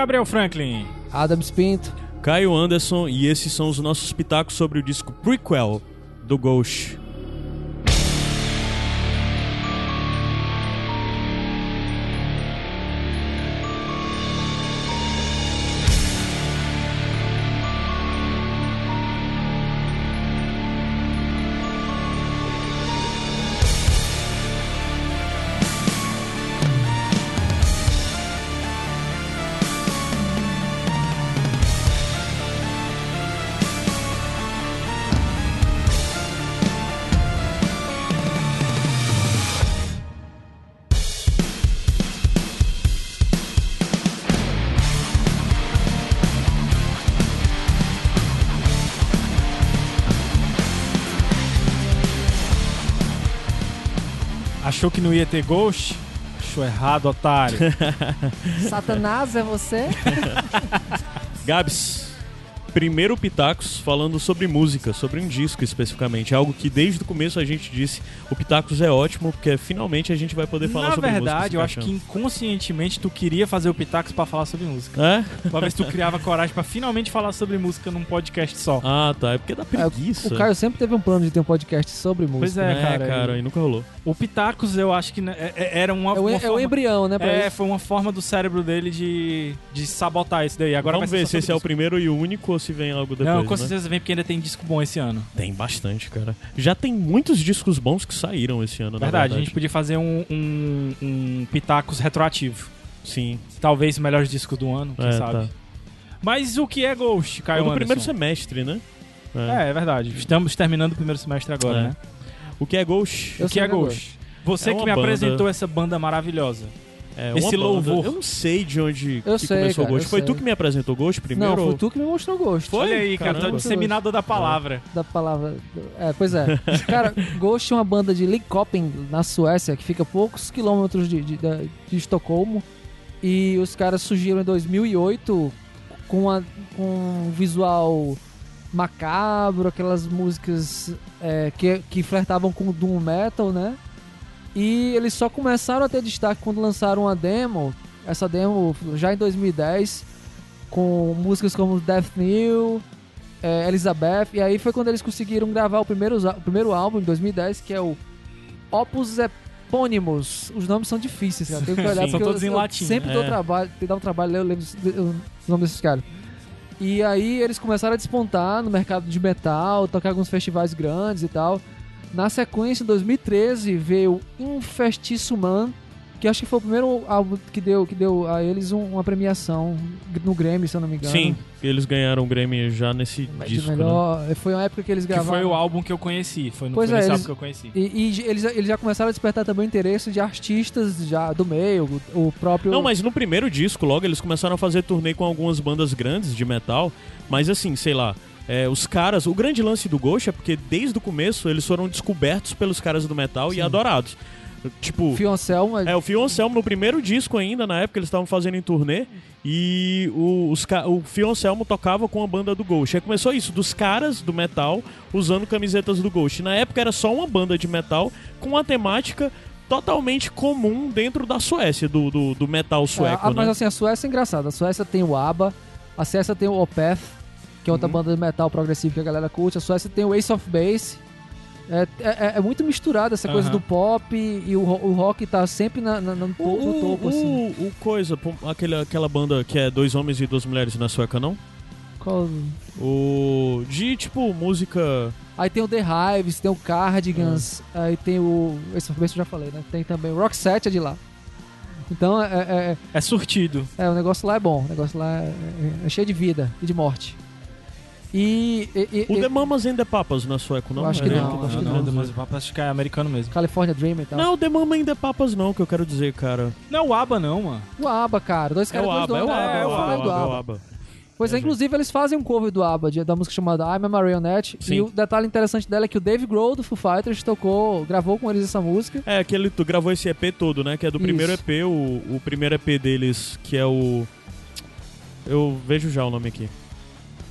Gabriel Franklin. Adams Pinto. Caio Anderson e esses são os nossos pitacos sobre o disco Prequel do Ghost. Achou que não ia ter Ghost? Achou errado, otário. Satanás é você? Gabs, primeiro Pitacos falando sobre música, sobre um disco especificamente. Algo que desde o começo a gente disse, o Pitacos é ótimo, porque finalmente a gente vai poder falar Na sobre música. verdade, se eu acho que inconscientemente tu queria fazer o Pitacos pra falar sobre música. É? Pra ver se tu criava coragem pra finalmente falar sobre música num podcast só. Ah, tá. É porque dá preguiça. o Caio sempre teve um plano de ter um podcast sobre música. Pois é, é, cara. cara, e nunca rolou. O Pitacos eu acho que né, é- é- era uma, É o, uma é o embrião, né? É, isso. foi uma forma do cérebro dele de, de sabotar isso daí. Agora Vamos ver se esse é o primeiro e o único se vem algo depois, Não, com né? certeza vem porque ainda tem disco bom esse ano. Tem bastante, cara. Já tem muitos discos bons que saíram esse ano, na Verdade, verdade. a gente podia fazer um, um, um Pitacos retroativo. Sim. Talvez o melhor disco do ano, quem É, sabe. tá. Mas o que é Ghost, Caio Foi no primeiro semestre, né? É, é verdade. Estamos terminando o primeiro semestre agora, É. né? O que é Ghost? Eu o que é é Ghost? Você É que me banda- apresentou essa banda maravilhosa. É Esse uma banda- louvor. Eu não sei de onde Eu que sei, começou cara, o Ghost. Foi sei. tu que me apresentou o Ghost primeiro? Não, ou- foi tu que me mostrou gosto. Foi? Olha aí, cara, tu é disseminador da palavra. Da palavra. É, pois é. Cara, Ghost é uma banda de Linköping, na Suécia, que fica a poucos quilômetros de, de, da- de Estocolmo. E os caras surgiram em 2008 com, a, com um visual macabro, aquelas músicas é, que, que flertavam com o Doom Metal, né? E eles só começaram a ter destaque quando lançaram uma demo, essa demo já em 2010, com músicas como Death New, é, Elizabeth, e aí foi quando eles conseguiram gravar o primeiro, o primeiro álbum em 2010, que é o Opus Eponymus. Os nomes são difíceis, cara. Tenho que olhar Sim. porque todos eu, em eu latim, Sempre né? dou É. trabalho, te dá um trabalho eu lembro os nomes desses caras. E aí eles começaram a despontar no mercado de metal, tocar alguns festivais grandes e tal. Na sequência, em 2013, veio Infestiço Man, que acho que foi o primeiro álbum que deu, que deu a eles um- uma premiação no Grammy, se eu não me engano. Sim, eles ganharam o Grammy já nesse Mas disco, né? melhor, Foi uma época que eles Que gravaram. foi o álbum que eu conheci. Foi no Pois é, nesse eles- álbum que eu conheci. E, e eles, eles já começaram a despertar também o interesse de artistas já do meio, o, o próprio. Não, mas no primeiro disco, logo, eles começaram a fazer turnê com algumas bandas grandes de metal, mas assim, sei lá, é, os caras, o grande lance do Ghost é porque desde o começo eles foram descobertos pelos caras do metal e Sim. adorados. Tipo, Anselmo, é, o Anselmo no primeiro disco ainda, na época eles estavam fazendo em turnê, e o, os, o Anselmo tocava com a banda do Ghost. Aí começou isso, dos caras do metal usando camisetas do Ghost. Na época era só uma banda de metal com uma temática totalmente comum dentro da Suécia, do, do, do metal sueco, É, ah, né? Mas assim, a Suécia é engraçada. A Suécia tem o ABBA, a Suécia tem o Opeth, que é outra Uhum. banda de metal progressivo que a galera curte. A Suécia tem o Ace of Base. É, é, é muito misturado essa coisa Aham. do pop e o, o rock tá sempre na, na- no, to- no O, topo, o, assim. o coisa, aquele, aquela banda que é dois homens e duas mulheres na sueca, não? Qual- O. De tipo, música. Aí tem o The Hives, tem o Cardigans, aí tem o. Esse of Base eu já falei, né? Tem também o Roxette é de lá. Então, é, é, É surtido. é, o negócio lá é bom. O negócio lá é, é- é cheio de vida e de morte. E. e- e- O e- The Mamas and the Papas na sueco, não? Acho que Era não, ele acho tá que falando. não. mas o papo acho que é americano mesmo. California Dream e tal. Não, o The Mama and the Papas não, que eu quero dizer, cara. Não é o ABBA não, mano. O ABBA, cara. Dois É caras o dois ABBA, é o ABBA, é eu o ABBA, do é o ABBA. ABBA. Pois é, É, inclusive eles fazem um cover do ABBA, de- da música chamada I'm a Marionette. Sim. E o detalhe interessante dela é que o Dave Grohl do Foo Fighters tocou, gravou com eles essa música. É, aquele, tu gravou esse EP todo, né? Que é do Isso. primeiro EP, o, o primeiro EP deles, que é o. Eu vejo já o nome aqui.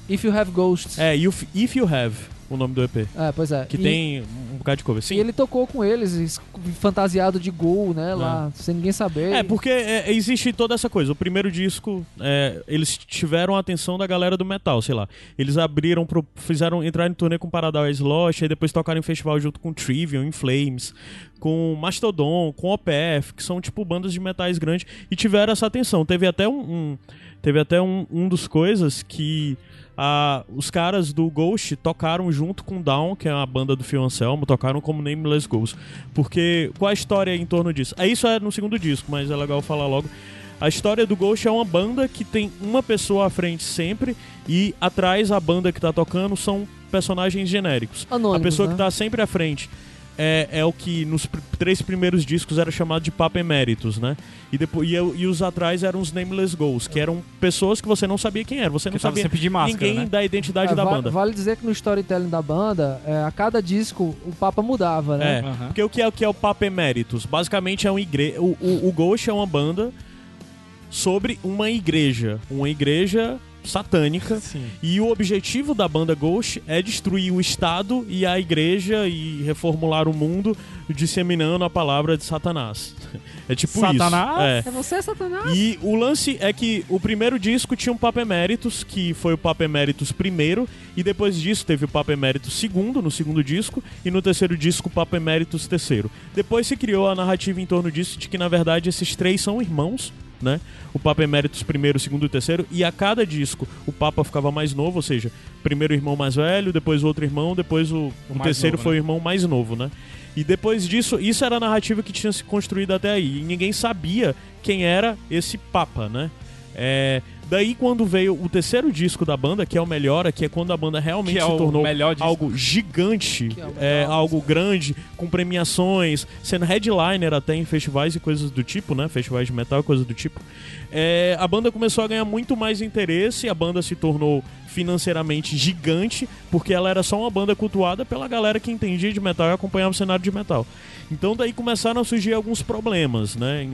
If You Have Ghosts. É, If, If You Have. o nome do EP. É, pois é. Que E- tem um bocado de cover. Sim. E ele tocou com eles, es- fantasiado de gol, né? Lá, sem ninguém saber. É, porque é, existe toda essa coisa. O primeiro disco, é, eles tiveram a atenção da galera do metal, sei lá. Eles abriram, pro, fizeram entrar em turnê com Paradise Lost, aí depois tocaram em festival junto com Trivium, In Flames, com Mastodon, com OPF, que são tipo bandas de metais grandes, e tiveram essa atenção. Teve até um, um- teve até um, um dos coisas que ah, os caras do Ghost tocaram junto com Down, que é a banda do Phil Anselmo, tocaram como Nameless Ghost. Porque qual a história em torno disso? É isso é no segundo disco, mas é legal falar logo. A história do Ghost é uma banda que tem uma pessoa à frente sempre e atrás a banda que tá tocando são personagens genéricos. Anônimos, a pessoa né? que tá sempre à frente é, é o que nos pr- três primeiros discos era chamado de Papa Eméritos, né? E, depois, e, eu- e os atrás eram os Nameless Ghosts, que eram pessoas que você não sabia quem era. Você não Que sabia sempre de máscara, ninguém né? da identidade É, da va- banda. Vale dizer que no storytelling da banda, é, a cada disco o Papa mudava, né? É, Aham. porque o que é o que é o Papa Emeritus? Basicamente é uma igreja. O, o, o Ghost é uma banda sobre uma igreja. Uma igreja satânica. Sim. E o objetivo da banda Ghost é destruir o Estado e a igreja e reformular o mundo disseminando a palavra de Satanás. É tipo Satanás? isso. É. É você, Satanás? E o lance é que o primeiro disco tinha um Papa Emeritus, que foi o Papa Emeritus primeiro, e depois disso teve o Papa Emeritus segundo, no segundo disco, e no terceiro disco o Papa Emeritus terceiro. Depois se criou a narrativa em torno disso, de que na verdade esses três são irmãos, né? O Papa Emeritus primeiro, segundo e terceiro, e a cada disco o Papa ficava mais novo, ou seja, primeiro o irmão mais velho, depois o outro irmão, depois o, o mais terceiro novo, foi né? o irmão mais novo, né? E depois disso, isso era a narrativa que tinha se construído até aí. E ninguém sabia quem era esse Papa, né? É, daí quando veio o terceiro disco da banda, que é o Melhora, que é quando a banda realmente é se tornou melhor algo gigante, é melhor, é, algo grande, com premiações, sendo headliner até em festivais e coisas do tipo, né? Festivais de metal e coisas do tipo. É, a banda começou a ganhar muito mais interesse, a banda se tornou financeiramente gigante, porque ela era só uma banda cultuada pela galera que entendia de metal e acompanhava o cenário de metal. Então daí começaram a surgir alguns problemas, né?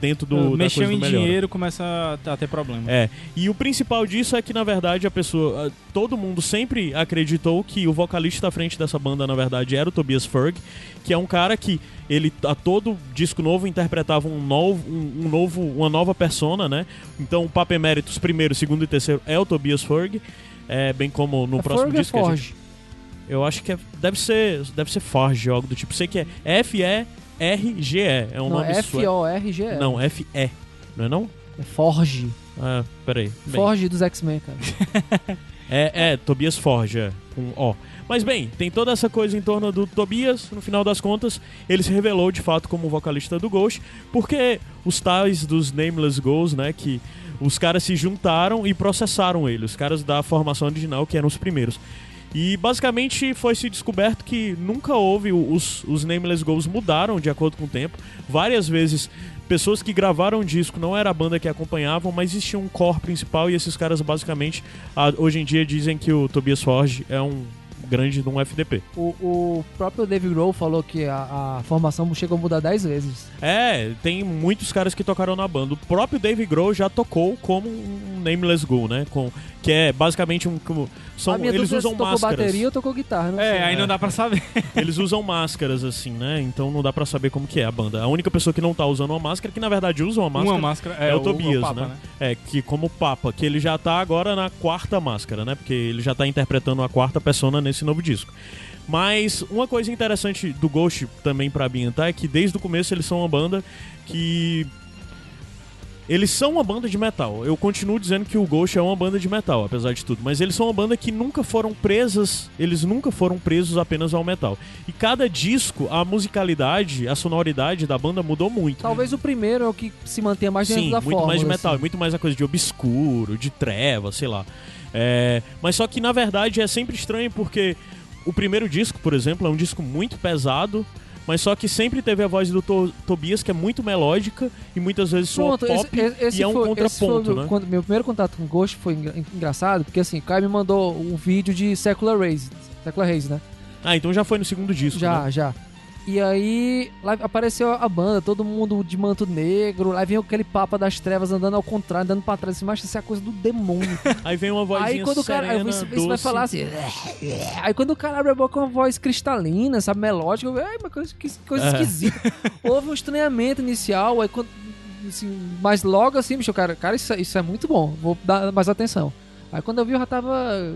Dentro do, da Mexeu em do dinheiro, começa a ter problema. É, e o principal disso é que, na verdade, a pessoa. ah, Todo mundo sempre acreditou que o vocalista à frente dessa banda, na verdade, era o Tobias Ferg, que é um cara que ele a todo disco novo interpretava um novo, um, um novo, uma nova persona, né? Então o Papa Emeritus primeiro, segundo e terceiro é o Tobias Ferg, é, bem como no É próximo Forge ou disco. que a gente- Forge? eu acho que é- deve ser deve ser Forge, algo do tipo. Sei que é F E R G E, é um Não, nome. F-O-R-G-E. Não, F E, não é não? É Forge. Ah, peraí. Bem. Forge dos X-Men, cara. É, é, Tobias Forge, é, com O. Mas bem, tem toda essa coisa em torno do Tobias, no final das contas, ele se revelou de fato como vocalista do Ghost, porque os tais dos Nameless Ghosts, né, que os caras se juntaram e processaram ele, os caras da formação original, que eram os primeiros. E basicamente foi se descoberto que nunca houve, os, os Nameless Ghosts mudaram de acordo com o tempo. Várias vezes pessoas que gravaram o disco não era a banda que acompanhavam, mas existia um core principal e esses caras basicamente hoje em dia dizem que o Tobias Forge é um grande de um FDP. O, o próprio Dave Grohl falou que a, a formação chegou a mudar 10 vezes. É, tem muitos caras que tocaram na banda. O próprio Dave Grohl já tocou como um Nameless Ghoul, né? Com, que é basicamente um. Como, são, eles é usam se tocou máscaras. bateria ou tocou guitarra, não É, sei. aí não dá pra saber. Eles usam máscaras, assim, né? Então não dá pra saber como que é a banda. A única pessoa que não tá usando uma máscara, que na verdade usa uma máscara, Uma máscara. é, o, Tobias, Papa, né? É, que como Papa, que ele já tá agora na quarta máscara, né? Porque ele já tá interpretando a quarta persona nesse novo disco. Mas uma coisa interessante do Ghost também pra ambientar é que desde o começo eles são uma banda que eles são uma banda de metal. Eu continuo dizendo que o Ghost é uma banda de metal, apesar de tudo. Mas eles são uma banda que nunca foram presas, eles nunca foram presos apenas ao metal. E cada disco, a musicalidade, a sonoridade da banda mudou muito. Talvez o primeiro é o que se mantenha mais dentro Sim, da muito fórmula. mais de metal, assim. muito mais a coisa de obscuro, de treva, sei lá. É, mas só que na verdade é sempre estranho porque o primeiro disco, por exemplo, é um disco muito pesado, mas só que sempre teve a voz do To- Tobias que é muito melódica e muitas vezes soa Pronto, pop esse, esse e é um foi, contraponto, né? quando- meu primeiro contato com Ghost foi engra- engraçado, porque assim, o Caio me mandou um vídeo de Secular Race. Secular Race, né? Ah, então já foi no segundo disco, já, né? já. E aí lá apareceu a banda, todo mundo de manto negro, aí vem aquele papa das trevas andando ao contrário, andando pra trás, assim, mas isso é a coisa do demônio. Aí vem uma vozinha aí quando o cara. aí isso, isso vai falar assim. Aí quando o cara abre a boca com uma voz cristalina, sabe, melódica, ai, mas coisa, que coisa É. esquisita. Houve um estranhamento inicial, aí quando. Assim, mas logo assim, bicho, cara, cara, isso, isso é muito bom, vou dar mais atenção. Aí quando eu vi, eu já tava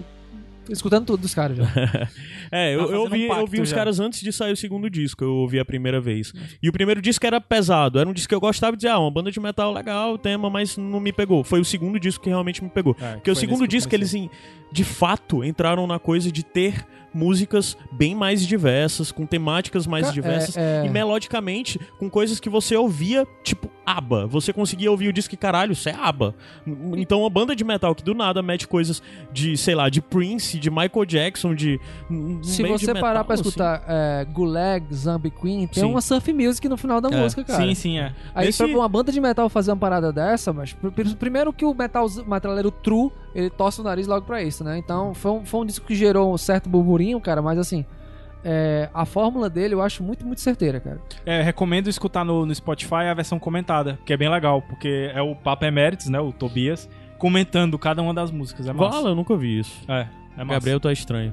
escutando tudo dos caras já. É, eu, Tá eu, ouvi, um eu vi os já. caras antes de sair o segundo disco, eu ouvi a primeira vez. E o primeiro disco era pesado, era um disco que eu gostava de dizer, ah, uma banda de metal legal, o tema, mas não me pegou. Foi o segundo disco que realmente me pegou. É, Porque o segundo nesse que disco, eles, em- de fato, entraram na coisa de ter músicas bem mais diversas, com temáticas mais Ca- diversas, é, é. e melodicamente, com coisas que você ouvia, tipo, ABBA. Você conseguia ouvir o disco e, caralho, isso é ABBA. Então, uma banda de metal que do nada mete coisas de, sei lá, de Prince, de Michael Jackson, de... Se você parar metal, pra assim. escutar é, Gulag, Zombie Queen, tem Sim. uma surf music no final da É. música, cara. Sim, sim, é. Aí Nesse- pra uma banda de metal fazer uma parada dessa, mas pr- pr- primeiro que o metal, metaleiro true, ele torce o nariz logo pra isso, né? Então foi um, foi um disco que gerou um certo burburinho, cara, mas assim, é, a fórmula dele eu acho muito, muito certeira, cara. É, recomendo escutar no, no Spotify a versão comentada, que é bem legal, porque é o Papa Emeritus, né, o Tobias, comentando cada uma das músicas. É massa. Fala, eu nunca ouvi isso. É, é. Gabriel tá estranho.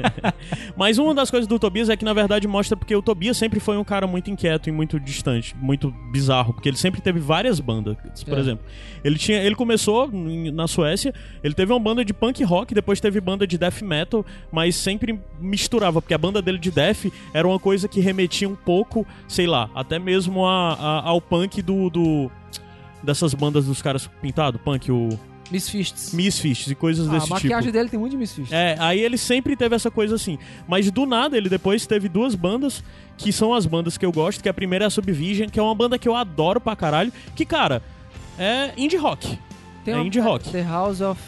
Mas uma das coisas do Tobias é que, na verdade, mostra porque o Tobias sempre foi um cara muito inquieto e muito distante, muito bizarro, porque ele sempre teve várias bandas. Por É. exemplo, ele tinha, ele começou em- na Suécia, ele teve uma banda de punk rock, depois teve banda de death metal, mas sempre misturava, porque a banda dele de death era uma coisa que remetia um pouco, sei lá, até mesmo a, a- ao punk do, do dessas bandas dos caras pintados, punk, o Misfits. Misfits e coisas Ah, desse a tipo. maquiagem dele tem muito de Misfits. É, aí ele sempre teve essa coisa assim. Mas do nada, ele depois teve duas bandas, que são as bandas que eu gosto, que a primeira é a Subvision, que é uma banda que eu adoro pra caralho, que, cara, é indie rock. Tem é uma- indie rock. The House of...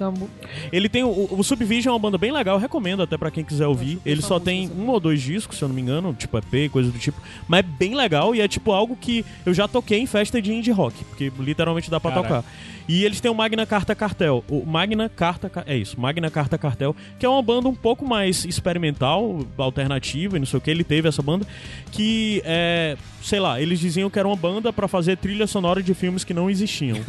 mu- Ele tem. O, o Subvision é uma banda bem legal, eu recomendo até pra quem quiser ouvir. Ele só tem um ou dois discos, se eu não me engano, tipo EP, coisa do tipo. Mas é bem legal e é tipo algo que eu já toquei em festa de indie rock, porque literalmente dá pra Caralho. tocar. E eles têm o Magna Carta Cartel. O Magna Carta. Ca- É isso, Magna Carta Cartel, que é uma banda um pouco mais experimental, alternativa e não sei o que. Ele teve essa banda que é. Sei lá, eles diziam que era uma banda pra fazer trilha sonora de filmes que não existiam.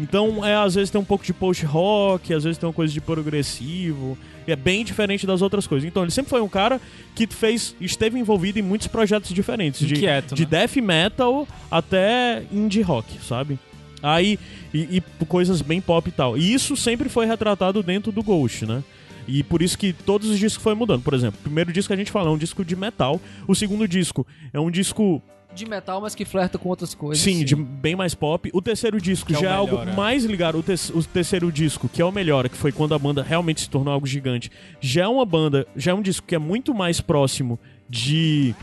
Então, é, às vezes tem um pouco de post-rock, às vezes tem uma coisa de progressivo, é bem diferente das outras coisas. Então, ele sempre foi um cara que fez, esteve envolvido em muitos projetos diferentes, de, Inquieto, de né? death metal até indie rock, sabe? Aí, e, e coisas bem pop e tal. E isso sempre foi retratado dentro do Ghost, né? E por isso que todos os discos foram mudando. Por exemplo, o primeiro disco que a gente fala é um disco de metal. O segundo disco é um disco De metal, mas que flerta com outras coisas. Sim, de bem mais pop. O terceiro disco Que é já é, melhor, algo é. mais ligado. O, te- o terceiro disco, que é o melhor, que foi quando a banda realmente se tornou algo gigante, já é uma banda, já é um disco que é muito mais próximo de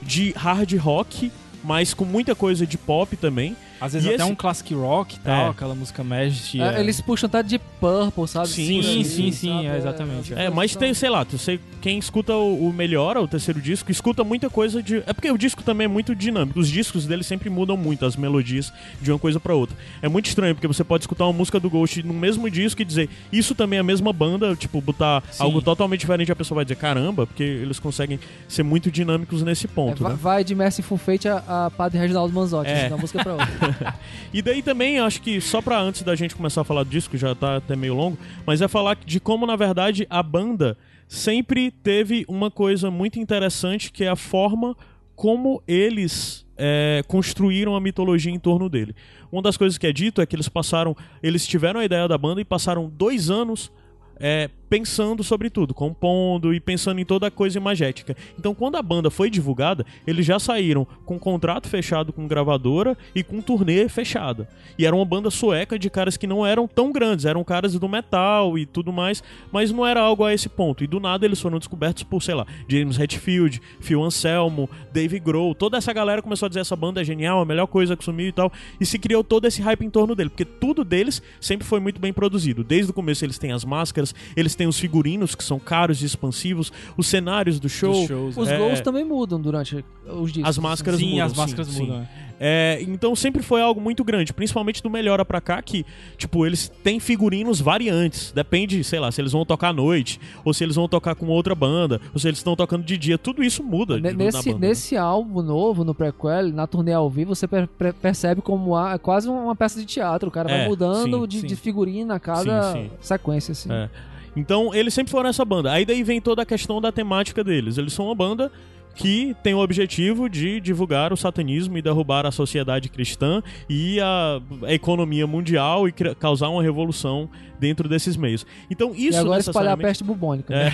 de hard rock, mas com muita coisa de pop também. Às vezes E até esse- um classic rock e tal, É. aquela música Magic. É, Eles puxam até de Purple, sabe? Sim, Por aí, sim, sim, sabe? é, exatamente. É, mas tem, sei lá, você, quem escuta o, o Melhora, o terceiro disco, escuta muita coisa de. É porque o disco também é muito dinâmico. Os discos dele sempre mudam muito as melodias de uma coisa pra outra. É muito estranho, porque você pode escutar uma música do Ghost no mesmo disco e dizer, isso também é a mesma banda, tipo, botar Sim. algo totalmente diferente, a pessoa vai dizer, caramba, porque eles conseguem ser muito dinâmicos nesse É, ponto, vai, né? vai de Merciful Fate a, a Padre Reginaldo Manzotti, É. uma música pra outra. E daí também, acho que só pra antes da gente começar a falar do disco, já tá até meio longo, mas é falar de como, na verdade, a banda sempre teve uma coisa muito interessante que é a forma como eles é, construíram a mitologia em torno dele. Uma das coisas que é dito é que eles passaram, eles tiveram a ideia da banda e passaram dois anos é, pensando sobre tudo, compondo e pensando em toda a coisa imagética. Então, quando a banda foi divulgada, eles já saíram com contrato fechado com gravadora e com turnê fechada. E era uma banda sueca de caras que não eram tão grandes, eram caras do metal e tudo mais, mas não era algo a esse ponto. E do nada eles foram descobertos por, sei lá, James Hetfield, Phil Anselmo, Dave Grohl, toda essa galera começou a dizer essa banda é genial, a melhor coisa que sumiu e tal, e se criou todo esse hype em torno dele, porque tudo deles sempre foi muito bem produzido. Desde o começo eles têm as máscaras, eles têm os figurinos que são caros e expansivos, os cenários do show. Shows, Os É. gols também mudam durante os discos. As máscaras Sim, mudam, as máscaras sim, mudam. sim. é. Então sempre foi algo muito grande, principalmente do Melhora pra cá, que, tipo, eles têm figurinos variantes. Depende, sei lá, se eles vão tocar à noite, ou se eles vão tocar com outra banda, ou se eles estão tocando de dia. Tudo isso muda. Na Nesse, banda, né? nesse álbum novo, no prequel, na turnê ao vivo, você per- per- percebe como há, é quase uma peça de teatro. O cara É, vai mudando sim, de, sim. de figurino a cada Sim, sim. sequência, assim. É. Então, eles sempre foram essa banda. Aí daí vem toda a questão da temática deles. Eles são uma banda que tem o objetivo de divulgar o satanismo e derrubar a sociedade cristã e a, a economia mundial e causar uma revolução dentro desses meios. Então, isso e agora espalhar a peste bubônica. né?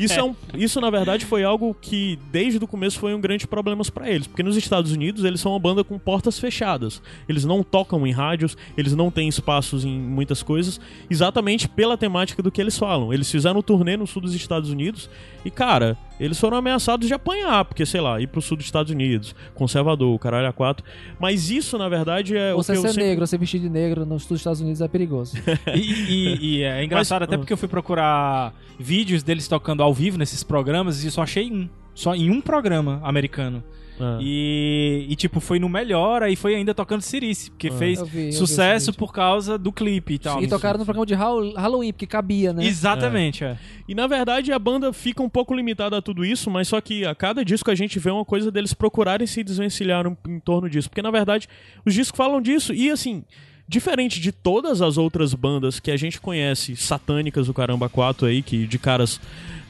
isso, é um, isso, na verdade, foi algo que, desde o começo, foi um grande problema para eles. Porque nos Estados Unidos, eles são uma banda com portas fechadas. Eles não tocam em rádios, eles não têm espaços em muitas coisas, exatamente pela temática do que eles falam. Eles fizeram um turnê no sul dos Estados Unidos e, cara, eles foram ameaçados de apanhar, porque, sei lá, ir pro sul dos Estados Unidos, conservador, caralho a quatro. Mas isso, na verdade, é Você o que eu ser sempre... negro, você vestir de negro nos dos Estados Unidos é perigoso. E, e- e é engraçado Mas- até porque eu fui procurar vídeos deles tocando ao vivo nesses programas e só achei um. Só em um programa americano. Ah. E, e, tipo, foi no melhor, aí foi ainda tocando Cirice, porque Ah. fez Eu vi, eu sucesso por causa do clipe e tal. e tocaram no programa de Hall- Halloween, porque cabia, né? Exatamente, é. E na verdade a banda fica um pouco limitada a tudo isso, mas só que a cada disco a gente vê uma coisa deles procurarem se desvencilhar em torno disso. Porque na verdade os discos falam disso. E assim, diferente de todas as outras bandas que a gente conhece, satânicas, o Caramba 4 aí, que de caras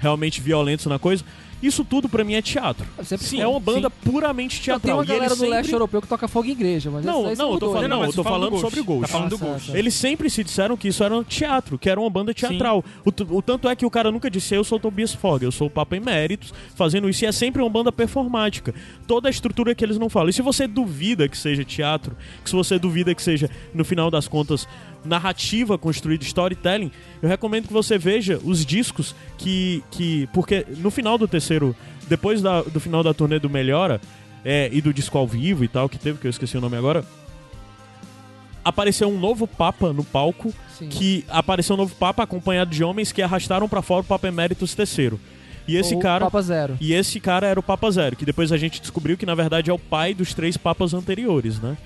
realmente violentos na coisa, isso tudo pra mim é teatro. Sempre Sim, é uma banda puramente Não, teatral. tem uma galera eles do leste sempre- europeu que toca fogo em igreja, mas Não, não, eu tô falando, né? não, mas eu tô do falando sobre o Ghost. Tá falando do Ah, Ghost. certo. Eles sempre se disseram que isso era um teatro, que era uma banda teatral. O, o tanto é que o cara nunca disse eu sou o Tobias Fogg, eu sou o Papa Eméritos, fazendo isso. E é sempre uma banda performática. Toda a estrutura que eles não falam. E se você duvida que seja teatro, que se você duvida que seja, no final das contas, narrativa construída, storytelling, eu recomendo que você veja os discos que. que porque no final do terceiro, depois da- do final da turnê do Melhora, é, e do disco ao vivo e tal, que teve, que eu esqueci o nome agora, apareceu um novo Papa no palco Sim. que apareceu um novo Papa acompanhado de homens que arrastaram pra fora o Papa Eméritos III. E esse Ou cara. Papa Zero. E esse cara era o Papa Zero, que depois a gente descobriu que na verdade é o pai dos três papas anteriores, né?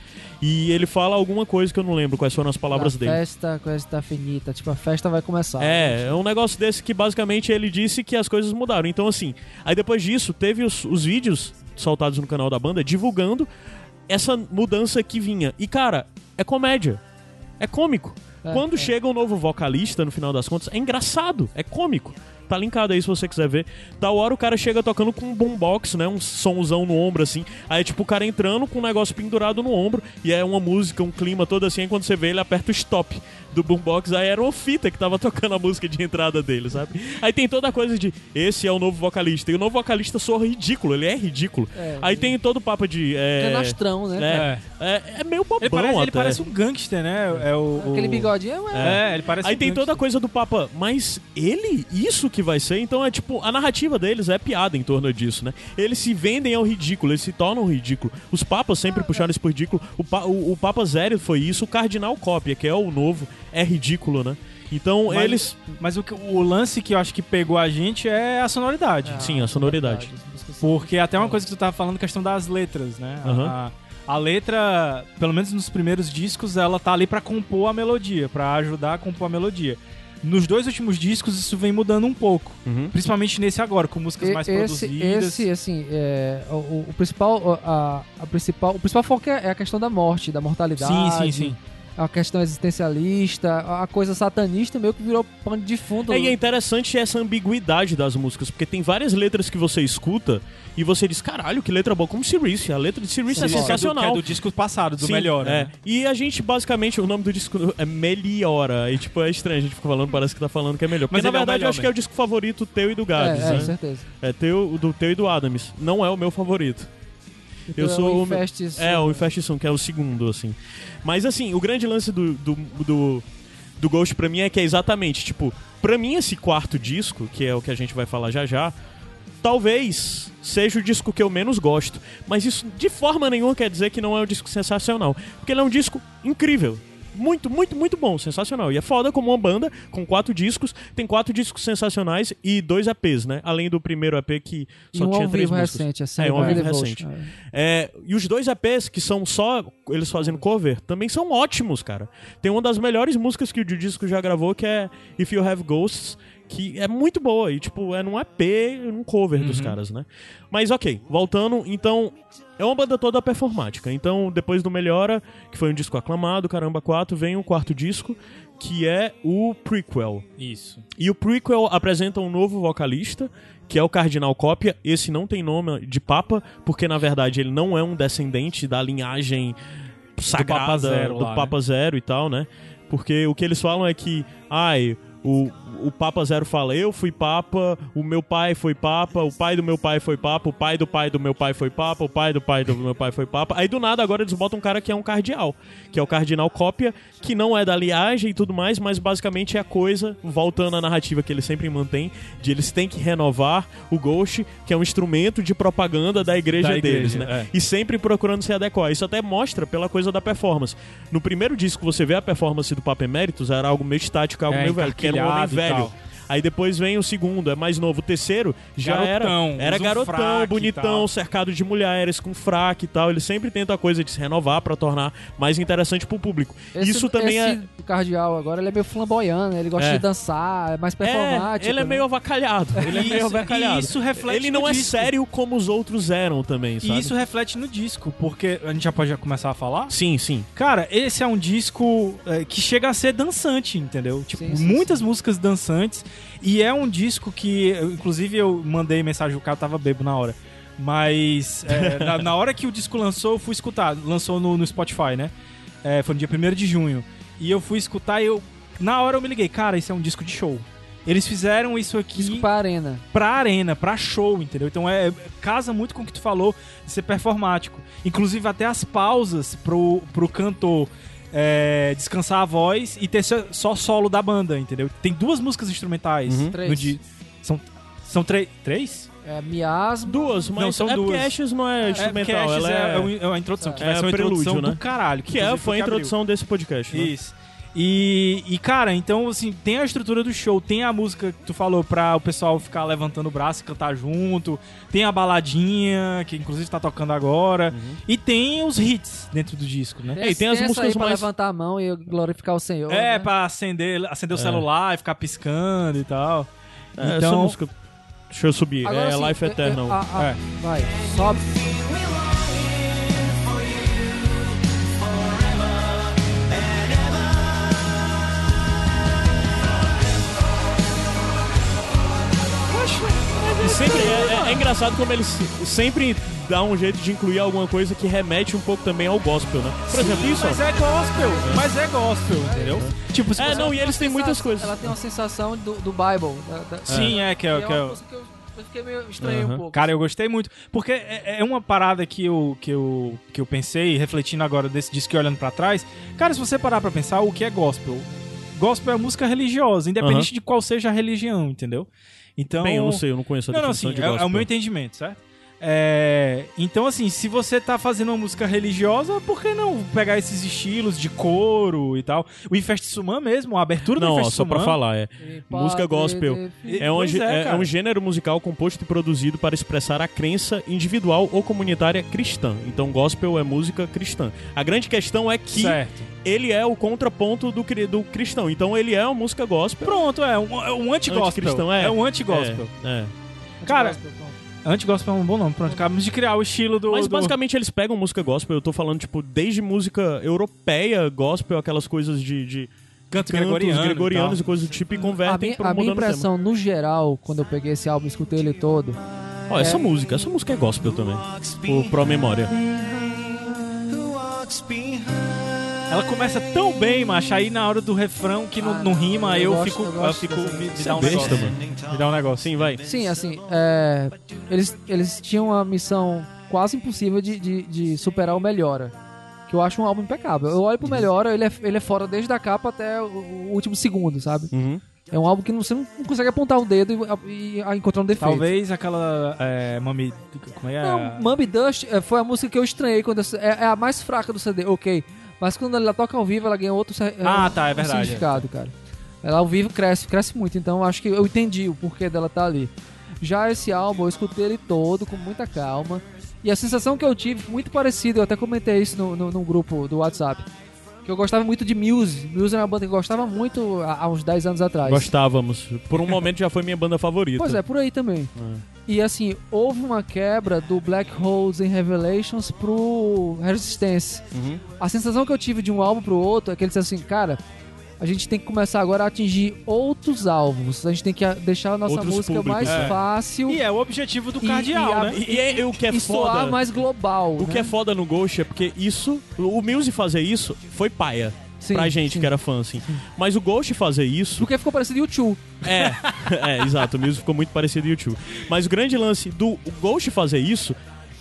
E ele fala alguma coisa que eu não lembro quais foram as palavras a dele. festa com esta finita. Tipo, a festa vai começar. É, é um negócio desse que basicamente ele disse que as coisas mudaram. Então, assim, aí depois disso, teve os, os vídeos soltados no canal da banda divulgando essa mudança que vinha. E, cara, é comédia. É cômico. É, Quando é. chega um novo vocalista, no final das contas, é engraçado, é cômico. Tá linkado aí se você quiser ver. Da hora o cara chega tocando com um boombox, né? Um somzão no ombro, assim. Aí, tipo, o cara entrando com um negócio pendurado no ombro. E é uma música, um clima todo assim. Aí quando você vê, ele aperta o stop do boombox. Aí era uma fita que tava tocando a música de entrada dele, sabe? Aí tem toda a coisa de esse é o novo vocalista. E o novo vocalista soa ridículo, ele é ridículo. É, aí tem todo o papo de. É, Canastrão, né? é, é, é meio bobão Ele parece, ele parece um gangster, né? É o, o- Aquele bigodinho é, É, ele parece Aí um tem toda a gangster. coisa do Papa, mas ele, isso que vai ser, então é tipo, a narrativa deles é piada em torno disso, né? Eles se vendem ao ridículo, eles se tornam ridículo. Os papas sempre puxaram isso pro ridículo. O, pa- o, o Papa Zério foi isso, o Cardinal Cópia, que é o novo, é ridículo, né? Então Mas- eles. Mas o, que- o lance que eu acho que pegou a gente é a sonoridade. Sim, a sonoridade. Porque até uma coisa que tu tava falando, questão das letras, né? Aham. A, a letra, pelo menos nos primeiros discos, ela tá ali pra compor a melodia, pra ajudar a compor a melodia. Nos dois últimos discos isso vem mudando um pouco, Uhum. principalmente nesse agora, com músicas E- mais esse, produzidas. esse, assim, é, o, o- o principal, a, a principal, o principal foco é é a questão da morte, da mortalidade. Sim, sim, sim. A questão existencialista, a coisa satanista meio que virou pano de fundo. É, e é interessante essa ambiguidade das músicas, porque tem várias letras que você escuta e você diz, caralho, que letra boa, como Cirice. A letra de Cirice é é do- sensacional. Que é do disco passado, do Sim, melhor. É. né? E a gente, basicamente, o nome do disco é Meliora. E, tipo, é estranho. A gente fica falando, parece que tá falando que é melhor. Porque, Mas na é verdade, melhor eu acho que é o disco favorito teu e do É, Gabs, é, né? certeza. É teu, do teu e do Adams. Não é o meu favorito. Eu Então, sou o Infestis- É, o Infestation, que é o segundo, assim. Mas, assim, o grande lance do, do, do, do Ghost pra mim é que é exatamente, tipo, pra mim esse quarto disco, que é o que a gente vai falar já já, talvez seja o disco que eu menos gosto. Mas isso de forma nenhuma quer dizer que não é um disco sensacional. Porque ele é um disco incrível. Muito, muito, muito bom, sensacional. E é foda como uma banda com quatro discos, tem quatro discos sensacionais e dois EPs, né? Além do primeiro EP que só um tinha três músicas. recente, é É, um ao vivo Devotion. recente. É, e os dois EPs, que são só eles fazendo cover, também são ótimos, cara. Tem uma das melhores músicas que o disco já gravou, que é If You Have Ghosts, que é muito boa. E, tipo, é num EP, num cover dos caras, né? Mas, ok, voltando, então... É uma banda toda performática. Então, depois do Melhora, que foi um disco aclamado, Caramba 4, vem o quarto disco, que é o Prequel. Isso. E o prequel apresenta um novo vocalista, que é o Cardinal Cópia. Esse não tem nome de Papa, porque na verdade ele não é um descendente da linhagem sagrada Papa Zero do lá, Papa Zero e tal, né? Porque o que eles falam é que, ai, o, o Papa Zero fala, eu fui Papa, o meu pai foi Papa, o pai do meu pai foi Papa, o pai do pai do meu pai foi Papa, o pai do pai do meu pai foi Papa. Aí do nada agora eles botam um cara que é um cardeal, que é o Cardinal Cópia, que não é da liagem e tudo mais, mas basicamente é a coisa, voltando à narrativa que eles sempre mantêm, de eles têm que renovar o Ghost, que é um instrumento de propaganda da igreja, Da igreja, deles, né? é. E sempre procurando se adequar. Isso até mostra pela coisa da performance. No primeiro disco, você vê a performance do Papa Emeritus, era algo meio estático, algo É, meio velho, que era um homem velho. tal. Aí depois vem o segundo, é mais novo. O terceiro já Garotão, era. Era um garotão, bonitão, cercado de mulheres, com fraque e tal. Ele sempre tenta a coisa de se renovar pra tornar mais interessante pro público. Esse- Isso também esse é. cardeal agora, ele é meio flamboyante, ele gosta É. de dançar, é mais É, performático. ele é né? meio avacalhado. Ele é meio Isso- avacalhado. e isso reflete Ele no não é disco. sério como os outros eram também, sabe? E isso reflete no disco, porque a gente já pode já começar a falar? Sim, sim. Cara, esse é um disco é, que chega a ser dançante, entendeu? Tipo, Sim, sim, muitas músicas dançantes. E é um disco que, inclusive, eu mandei mensagem, o cara tava bebo na hora. Mas é, na, na hora que o disco lançou, eu fui escutar. Lançou no, no Spotify, né? É, foi no dia 1 de junho. E eu fui escutar e eu. Na hora eu me liguei, cara, isso é um disco de show. Eles fizeram isso aqui Disco pra arena. pra arena, pra show, entendeu? Então é casa muito com o que tu falou de ser performático. Inclusive até as pausas pro, pro cantor é, descansar a voz e ter só, solo da banda, entendeu? Tem duas músicas instrumentais Uhum. no Três. São, são três? Três? É miasmo. Duas, mas Não, são é duas. Ashes não é porque instrumental, Ashes ela é, é, é uma introdução, que É vai ser uma prelúdio, introdução né? do caralho. que é, inclusive foi a que abriu. introdução desse podcast, né? E, e, cara, então, assim, tem a estrutura do show, tem a música que tu falou pra o pessoal ficar levantando o braço e cantar junto, tem a baladinha, que inclusive tá tocando agora, Uhum. e tem os hits dentro do disco, né? É, e tem as essa músicas mais- levantar a mão e glorificar o Senhor. É, né? pra acender, acender o celular e ficar piscando e tal. É, essa então, música. Deixa eu subir. Agora é sim, Life eu- eu- Eternal. ah, ah, É. Vai, sobe. Sempre é, é- é engraçado como eles sempre dão um jeito de incluir alguma coisa que remete um pouco também ao gospel, né? Por exemplo, isso. Mas ó. é gospel, mas é gospel, entendeu? Tipo, se É, você- não, e eles têm muitas coisas. Ela tem uma sensação do, do Bible. da- da- Sim, é, que é, que que é é, uma música que eu, eu fiquei meio estranho Aham. um pouco. Cara, eu gostei muito. Porque é, é uma parada que eu, que, eu, que eu pensei, refletindo agora desse disco e olhando pra trás. Cara, se você parar pra pensar, o que é gospel? Gospel é música religiosa, independente de qual seja a religião, entendeu? Então. Bem, eu não sei, eu não conheço a Não, não, definição assim, de é, gospel. é o meu entendimento, certo? É, então, assim, se você tá fazendo uma música religiosa, por que não pegar esses estilos de coro e tal? O Infest Suman mesmo, a abertura do Não, ó, Infest só pra Suman- falar, é. E música gospel. É um, é, é- é um gênero musical composto e produzido para expressar a crença individual ou comunitária cristã. Então, gospel é música cristã. A grande questão é que Certo. ele é o contraponto do, do cristão. Então, ele é uma música gospel. Pronto, é um, é um anti-gospel. Anticristão, é. É um anti-gospel. É, é. Cara. Anti-gospel é um bom nome. Pronto, acabamos de criar o estilo do. Mas do- basicamente eles pegam música gospel, eu tô falando, tipo, desde música europeia, gospel, aquelas coisas de, de canto cantos gregoriano. gregorianos e e coisas do tipo e A convertem minha, pra a minha impressão, no geral, quando eu peguei esse álbum e escutei ele todo, Ó, essa música, essa música é gospel também. Por Pro Memória. Ela começa tão bem, macho, aí na hora do refrão que não, Ah, não rima, eu eu, gosto- fico. eu Eu, fico. Me, me dá é um besta, negócio. mano. Me dá um negócio. Sim, vai. Sim, assim, é, eles, eles tinham uma missão quase impossível de, de, de superar o Melhora. Que eu acho um álbum impecável. Eu olho pro Melhora, ele é, ele é fora desde a capa até o, o último segundo, sabe? Uhum. É um álbum que não- você não consegue apontar o dedo e, e- e encontrar um defeito. Talvez aquela. É, mami. Como é que é? Não, Mummy Dust é, foi a música que eu estranhei quando eu, é, é a mais fraca do CD, ok. Mas quando ela toca ao vivo, ela ganha outro se- Ah, tá, é verdade. significado, cara. Ela ao vivo cresce, cresce muito, então acho que eu entendi o porquê dela estar ali. Já esse álbum, eu escutei ele todo com muita calma. E a sensação que eu tive muito parecida, eu até comentei isso no, no, num grupo do WhatsApp. Que eu gostava muito de Muse. Muse é uma banda que eu gostava muito há, há uns 10 anos atrás. Gostávamos. Por um momento já foi minha banda favorita. Pois é, por aí também. E assim, houve uma quebra do Black Holes and Revelations pro Resistance. Uhum. A sensação que eu tive de um álbum pro outro é que ele disse assim, cara, a gente tem que começar agora a atingir outros alvos. A gente tem que deixar a nossa Outros música públicos, mais é. fácil E é o objetivo do E- cardeal, e a- né? E, e- e o que é e soar foda. mais global. O né? que é foda no Ghost é porque isso, o Muse fazer isso foi paia. Sim, pra gente sim. que era fã, assim. Mas o Ghost fazer isso. Porque ficou parecido YouTube. É, é, exato. O Muse ficou muito parecido YouTube. Mas o grande lance do Ghost fazer isso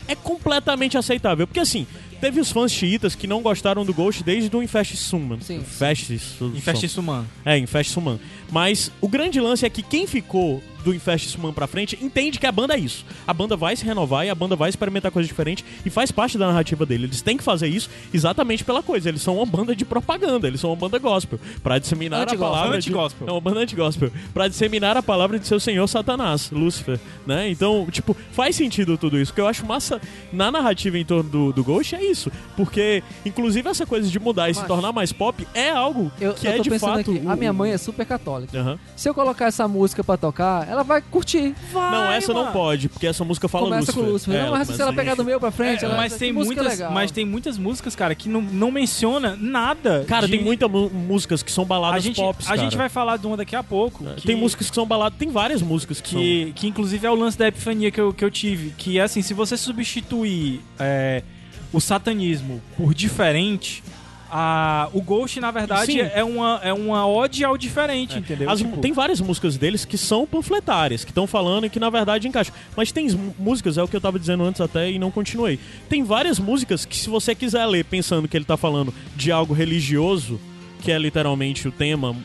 é completamente aceitável. Porque assim, teve os fãs chiitas que não gostaram do Ghost desde o Infest Summon. Sim. Infest, Infest Suman. É, Infest Suman. Mas o grande lance é que quem ficou do Infest Suman pra frente entende que a banda é isso. A banda vai se renovar e a banda vai experimentar coisas diferentes e faz parte da narrativa dele. Eles têm que fazer isso exatamente pela coisa. Eles são uma banda de propaganda, eles são uma banda gospel. Pra disseminar a Anti-gospel. palavra. de- Anti-gospel. É uma banda anti-gospel. Pra disseminar a palavra de seu senhor Satanás, Lúcifer, né? Então, tipo, faz sentido tudo isso. O que eu acho massa na narrativa em torno do, do Ghost é isso. Porque, inclusive, essa coisa de mudar e se Macho. tornar mais pop é algo Eu, que eu é de pensando fato. aqui, o- a minha mãe é super católica. Aham. Se eu colocar essa música pra tocar, ela vai curtir. Não, essa não mano. pode, porque essa música fala Começa Lúcifer. com o Lúcifer. É, não, mas se ela pegar do meio pra frente, É, ela mas, tem muitas, legal. mas tem muitas músicas, cara, que não, não menciona nada. Cara, de- tem muitas músicas que são baladas A gente, pop, a gente vai falar de uma daqui a pouco. que- Tem músicas que são baladas, tem várias músicas que, que, que inclusive é o lance da epifania que eu, que eu tive. Que é assim, se você substituir é, o satanismo por diferente, a, o Ghost, na verdade, Sim. é uma, é uma ode ao diferente, entendeu? são. As- Tipo, Tem várias músicas deles que são panfletárias, que estão falando e que na verdade encaixam. Mas tem músicas, é o que eu tava dizendo antes até e não continuei. Tem várias músicas que se você quiser ler pensando que ele tá falando de algo religioso, que é literalmente o tema,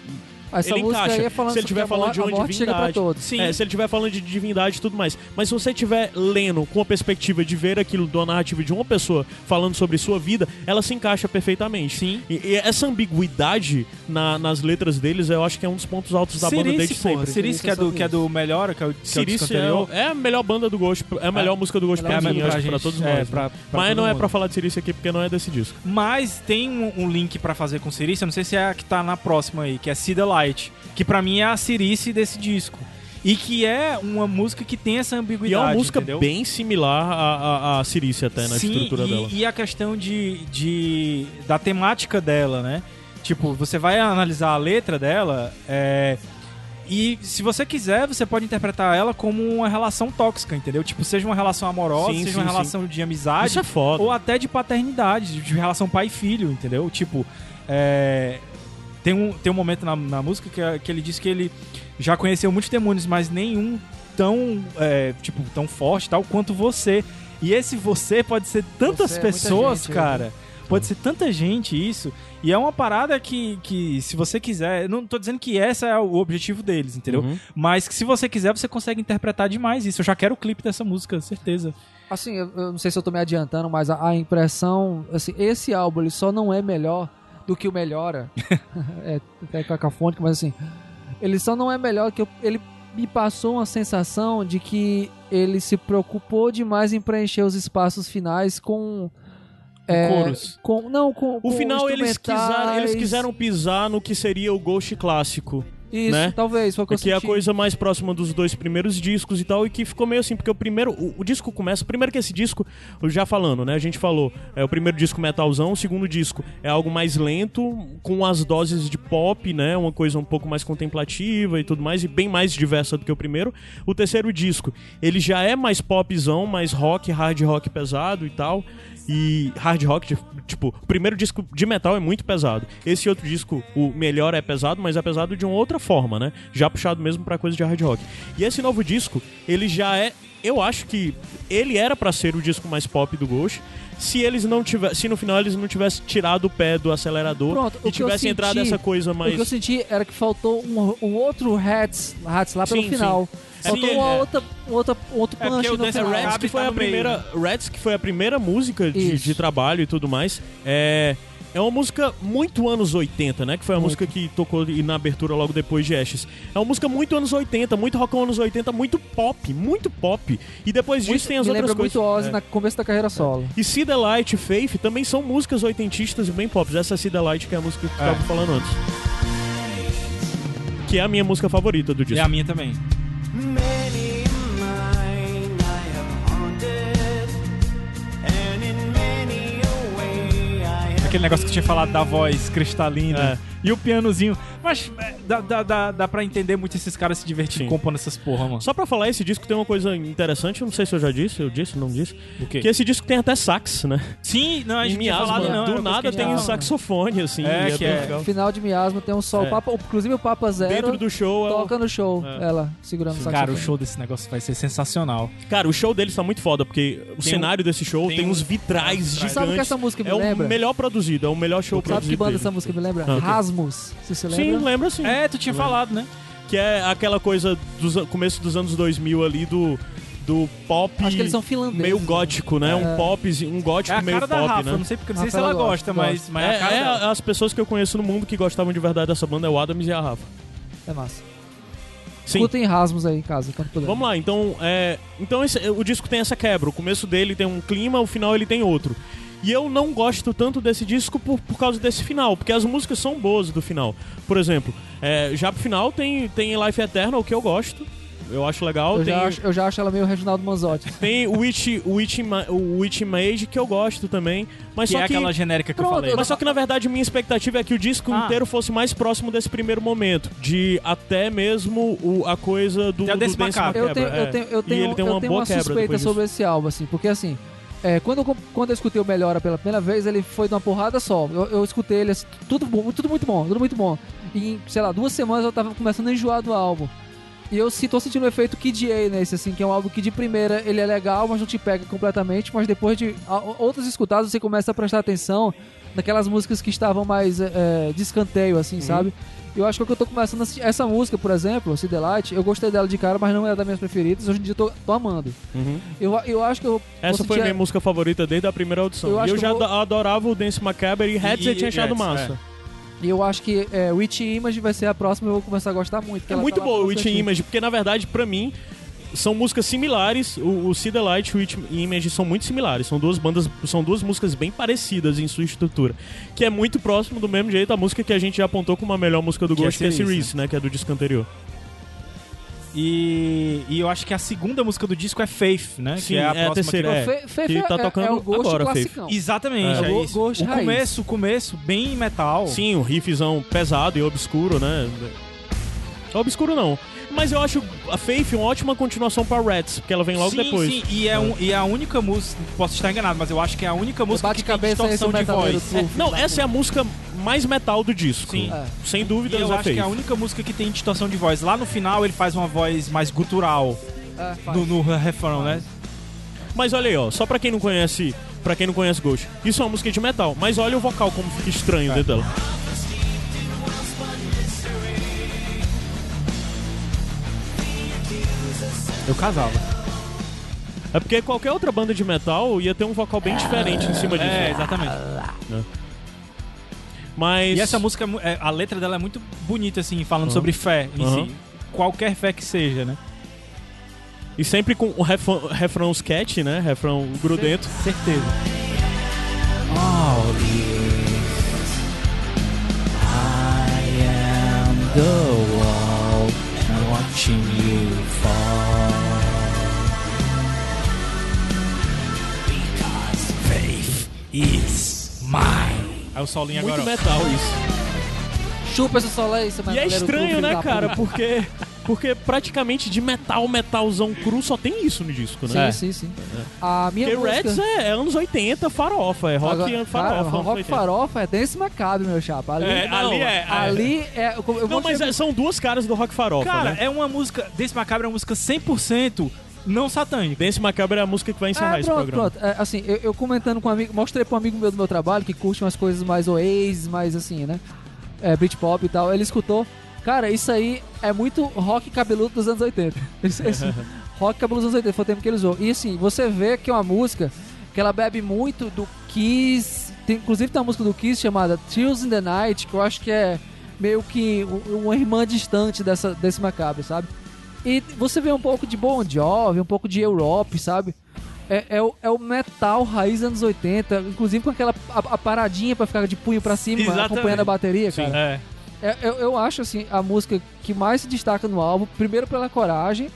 Essa ele encaixa. aí é falando se ele a falando de uma divindade. todos. Sim. É, se ele estiver falando de divindade e tudo mais. Mas se você estiver lendo com a perspectiva de ver aquilo da narrativa de uma pessoa falando sobre sua vida, ela se encaixa perfeitamente. Sim. E, e essa ambiguidade na- nas letras deles, eu acho que é um dos pontos altos da banda desde porra. sempre. Cirice, que é do, que é do Melhor, que é o, que é o Cirice disco é, anterior. é a melhor banda do Ghost, é a melhor música do Ghost pra mim, pra gente, todos é, nós. pra- né? pra Mas não é pra falar de Cirice aqui porque não é desse disco. Mas tem um, um link pra fazer com Cirice, eu não sei se é a que tá na próxima aí, que é See the Light, que pra mim é a Cirice desse disco. E que é uma música que tem essa E é ambiguidade, uma música entendeu? bem similar à, à, à Cirice até na Sim, estrutura e, dela. e a questão de, de da temática dela, né? Tipo, você vai analisar a letra dela, é, e se você quiser, você pode interpretar ela como uma relação tóxica, entendeu? Tipo, seja uma relação amorosa, Sim, seja sim, uma sim. relação de amizade, Isso é foda. ou até de paternidade, de relação pai e filho, entendeu? Tipo, é, tem, um, tem um momento na, na música que, que ele diz que ele já conheceu muitos demônios, mas nenhum tão, é, tipo, tão forte, tal quanto você. E esse você pode ser tantas Você é pessoas, gente, cara. Pode ser tanta gente isso. E é uma parada que, que se você quiser. Não tô dizendo que esse é o objetivo deles, entendeu? Uhum. Mas que se você quiser, você consegue interpretar demais isso. Eu já quero o clipe dessa música, certeza. Assim, eu, eu não sei se eu tô me adiantando, mas a, a impressão, assim, esse álbum ele só não é melhor do que o Melhora. é até cacafônico, mas assim, ele só não é melhor que eu- ele me passou uma sensação de que ele se preocupou demais em preencher os espaços finais com é, Coros. com não com O com final eles quiseram, eles quiseram pisar no que seria o Ghost clássico. Isso, né? talvez, foi o que eu Que é a senti. coisa mais próxima dos dois primeiros discos e tal, e que ficou meio assim, porque o primeiro, o, o disco começa, primeiro que esse disco, já falando, né, a gente falou, é o primeiro disco metalzão, o segundo disco é algo mais lento, com as doses de pop, né, uma coisa um pouco mais contemplativa e tudo mais, e bem mais diversa do que o primeiro. O terceiro disco, ele já é mais popzão, mais rock, hard rock pesado e tal, e hard rock, tipo, o primeiro disco de metal é muito pesado. Esse outro disco, o melhor é pesado, mas é pesado de uma outra forma, né? Já puxado mesmo pra coisa de hard rock. E esse novo disco, ele já é, eu acho que ele era pra ser o disco mais pop do Ghost. Se eles não tivessem, se no final eles não tivessem tirado o pé do acelerador Pronto, e tivessem entrado senti- essa coisa O que eu mais senti era que faltou um, um outro Hats, Hats lá pelo Sim, final. sim. Faltou Sim, uma é. outra, outra, outro É punch o no final. Rats que tá foi no a primeira Rats que foi a primeira música de, de trabalho e tudo mais é é uma música muito anos 80, né? Que foi a música que tocou na abertura logo depois de Ashes. É uma música muito anos 80, muito rock anos 80, muito pop, muito pop. E depois disso Muito- tem as me outras lembra coisas. muito Ozzy É. na começo da carreira solo. E See the Light e Faith também são músicas oitentistas e bem pop. Essa é See the Light, que é a música que eu tava falando antes. Que é a minha música favorita do É disco. a minha também. Aquele negócio que tinha falado da voz cristalina É. e o pianozinho. Mas é, dá, dá, dá, dá pra entender muito esses caras se divertindo Sim. compondo essas porra, mano. Só pra falar, esse disco tem uma coisa interessante, eu não sei se eu já disse, eu disse, não disse. O quê? Que esse disco tem até sax, né? Sim, não, a gente tinha miasma, falado não. do nada que tem um saxofone, assim. É, e que é- legal. Final de miasma tem um sol. É. Papa- inclusive o Papa Zero Dentro do show, é o- toca no show. É. Ela segurando o saxofone. Cara, o show desse negócio vai ser sensacional. Cara, o show deles tá muito foda, porque o Tem cenário desse show tem tem, um- uns vitrais gigantes. Sabe o que essa música me é lembra? o melhor produzido, é o melhor show Sabe que produzido. banda deles. essa música me lembra? Ah, o? Rasmus. Você se lembra? Sim, lembra sim. É, tu tinha falado, né? Que é aquela coisa do começo dos anos 2000 ali, do, do pop Acho que eles são finlandeses. meio gótico, né? Um É. pop, um gótico É a meio pop, Rafa, né? não sei porque não sei se ela gosta, gosta, mas, gosta. mas é, a cara É, é dela. as pessoas que eu conheço no mundo que gostavam de verdade dessa banda é o Adams e a Rafa. É massa. Sim. Escutem Rasmus aí em casa, quando puder. Vamos lá, então, é, então esse- o disco tem essa quebra. O começo dele tem um clima, o final ele tem outro. E eu não gosto tanto desse disco por, por causa desse final, porque as músicas são boas do final. Por exemplo, é, já pro final tem, tem Life Eternal, que eu gosto. Eu acho legal. Eu tem, já, acho, eu já acho ela meio Reginaldo Manzotti. tem o Witch, o, Witch, Witch Mage, que eu gosto também. Mas Que só é que. aquela genérica que eu Pronto, falei. Mas só que na verdade minha expectativa é que o disco Ah. inteiro fosse mais próximo desse primeiro momento. De até mesmo o, a coisa do, do Dance Macabre. Eu tenho, eu é. tenho, eu E tenho, ele tem eu uma tenho boa uma quebra suspeita sobre esse álbum, assim, porque assim, é, quando, eu, quando eu escutei o Melhora pela primeira vez, ele foi de uma porrada só. Eu, eu escutei ele, assim, tudo bom, tudo muito bom, tudo muito bom. E em, sei lá, duas semanas eu tava começando a enjoar do álbum. E eu tô sentindo o efeito Kid A nesse, assim, que é um álbum que de primeira ele é legal, mas não te pega completamente, mas depois de outras escutadas você começa a prestar atenção naquelas músicas que estavam mais é, de escanteio, Uhum. assim, sabe? Eu acho que é o que eu tô começando a assistir. Essa música, por exemplo, See The Light, eu gostei dela de cara, mas não é das minhas preferidas. Hoje em dia eu tô, tô amando. Uhum. Eu, eu acho que eu. Essa foi a minha música favorita desde a primeira audição. Eu e eu já eu vou- ado- adorava o Dance Macabre e Heads E- eu tinha achado Heads, massa. E eu acho que é, Witch Image vai ser a próxima e eu vou começar a gostar muito. É ela muito tá boa o Witch. Image, porque na verdade, pra mim, são músicas similares. O, o See the Light e o Image são muito similares. São duas bandas, são duas músicas bem parecidas em sua estrutura. Que é muito próximo do mesmo jeito a música que a gente já apontou como a melhor música do Que é Ghost, que é Cerise, Cerise, né? Que é do disco anterior. E, e eu acho que a segunda música do disco é Faith, né? Sim, que é a, é terceira, que- é. Fe- que tá é- tocando é o Ghost agora, Faith. Exatamente, É. é, isso. Ghost o raiz. começo, o começo, bem metal. Sim, um riffzão pesado e obscuro, né? Obscuro não. Mas eu acho a Faith uma ótima continuação pra Rats, porque ela vem logo sim, depois. Sim, e é, um, e é a única música, posso estar enganado, mas eu acho que é a única música que tem distorção de voz. true. Não, essa é a música mais metal do disco. Sim. É. Sem E dúvida, eu a acho que é a Faith. única música que tem distorção de voz. Lá no final ele faz uma voz mais gutural É, no, no refrão, né? Mas olha aí, ó, só pra quem não conhece, para quem não conhece Ghost, isso é uma música de metal, mas olha o vocal como fica estranho É. dentro dela. Eu casava. É porque qualquer outra banda de metal ia ter um vocal bem diferente em cima disso. É, exatamente. Mas E essa música, é é, a letra dela é muito bonita, assim, falando sobre fé em Aham. si. Qualquer fé que seja, né? e sempre com o refrão, refrão sketch, né? Refrão grudento. Certeza. Aí o solinho Muito agora. ó. metal isso. Chupa esse sol aí, seu E é estranho, né, cara? puta. Porque porque praticamente de metal, metalzão cru só tem isso no disco, Sim, né? sim, sim. A minha Porque música... Reds é, é anos 80, farofa, é rock Agora, farofa. cara, rock 80. farofa é Dance Macabre, meu chapa. Ali, É, Não, ali é. ali é... Eu, eu Não, mas mostrei- é- são duas caras do rock farofa, Cara, né? é uma música. Desse Macabre é uma música 100% não satânica. Dance Macabre é a música que vai encerrar É, esse pronto, programa. pronto. É, assim, eu, eu comentando com um amigo, mostrei pra um amigo meu do meu trabalho que curte umas coisas mais Oasis, mais assim, né? É, Britpop e tal. Ele escutou. Cara, isso aí é muito rock cabeludo dos anos 80. Esse- esse rock cabeludo dos anos 80 foi o tempo que ele usou. E assim, você vê que é uma música que ela bebe muito do Kiss tem, inclusive tem uma música do Kiss chamada Tears in the Night, que eu acho que é meio que uma irmã distante dessa, desse Macabre, sabe? E você vê um pouco de Bon Jovi, um pouco de Europe, sabe? É, é, o, é o metal raiz anos 80, inclusive com aquela a, a paradinha pra ficar de punho pra cima, Exatamente. acompanhando a bateria, cara. É. É, eu, eu acho assim a música que mais se destaca no álbum, primeiro pela coragem,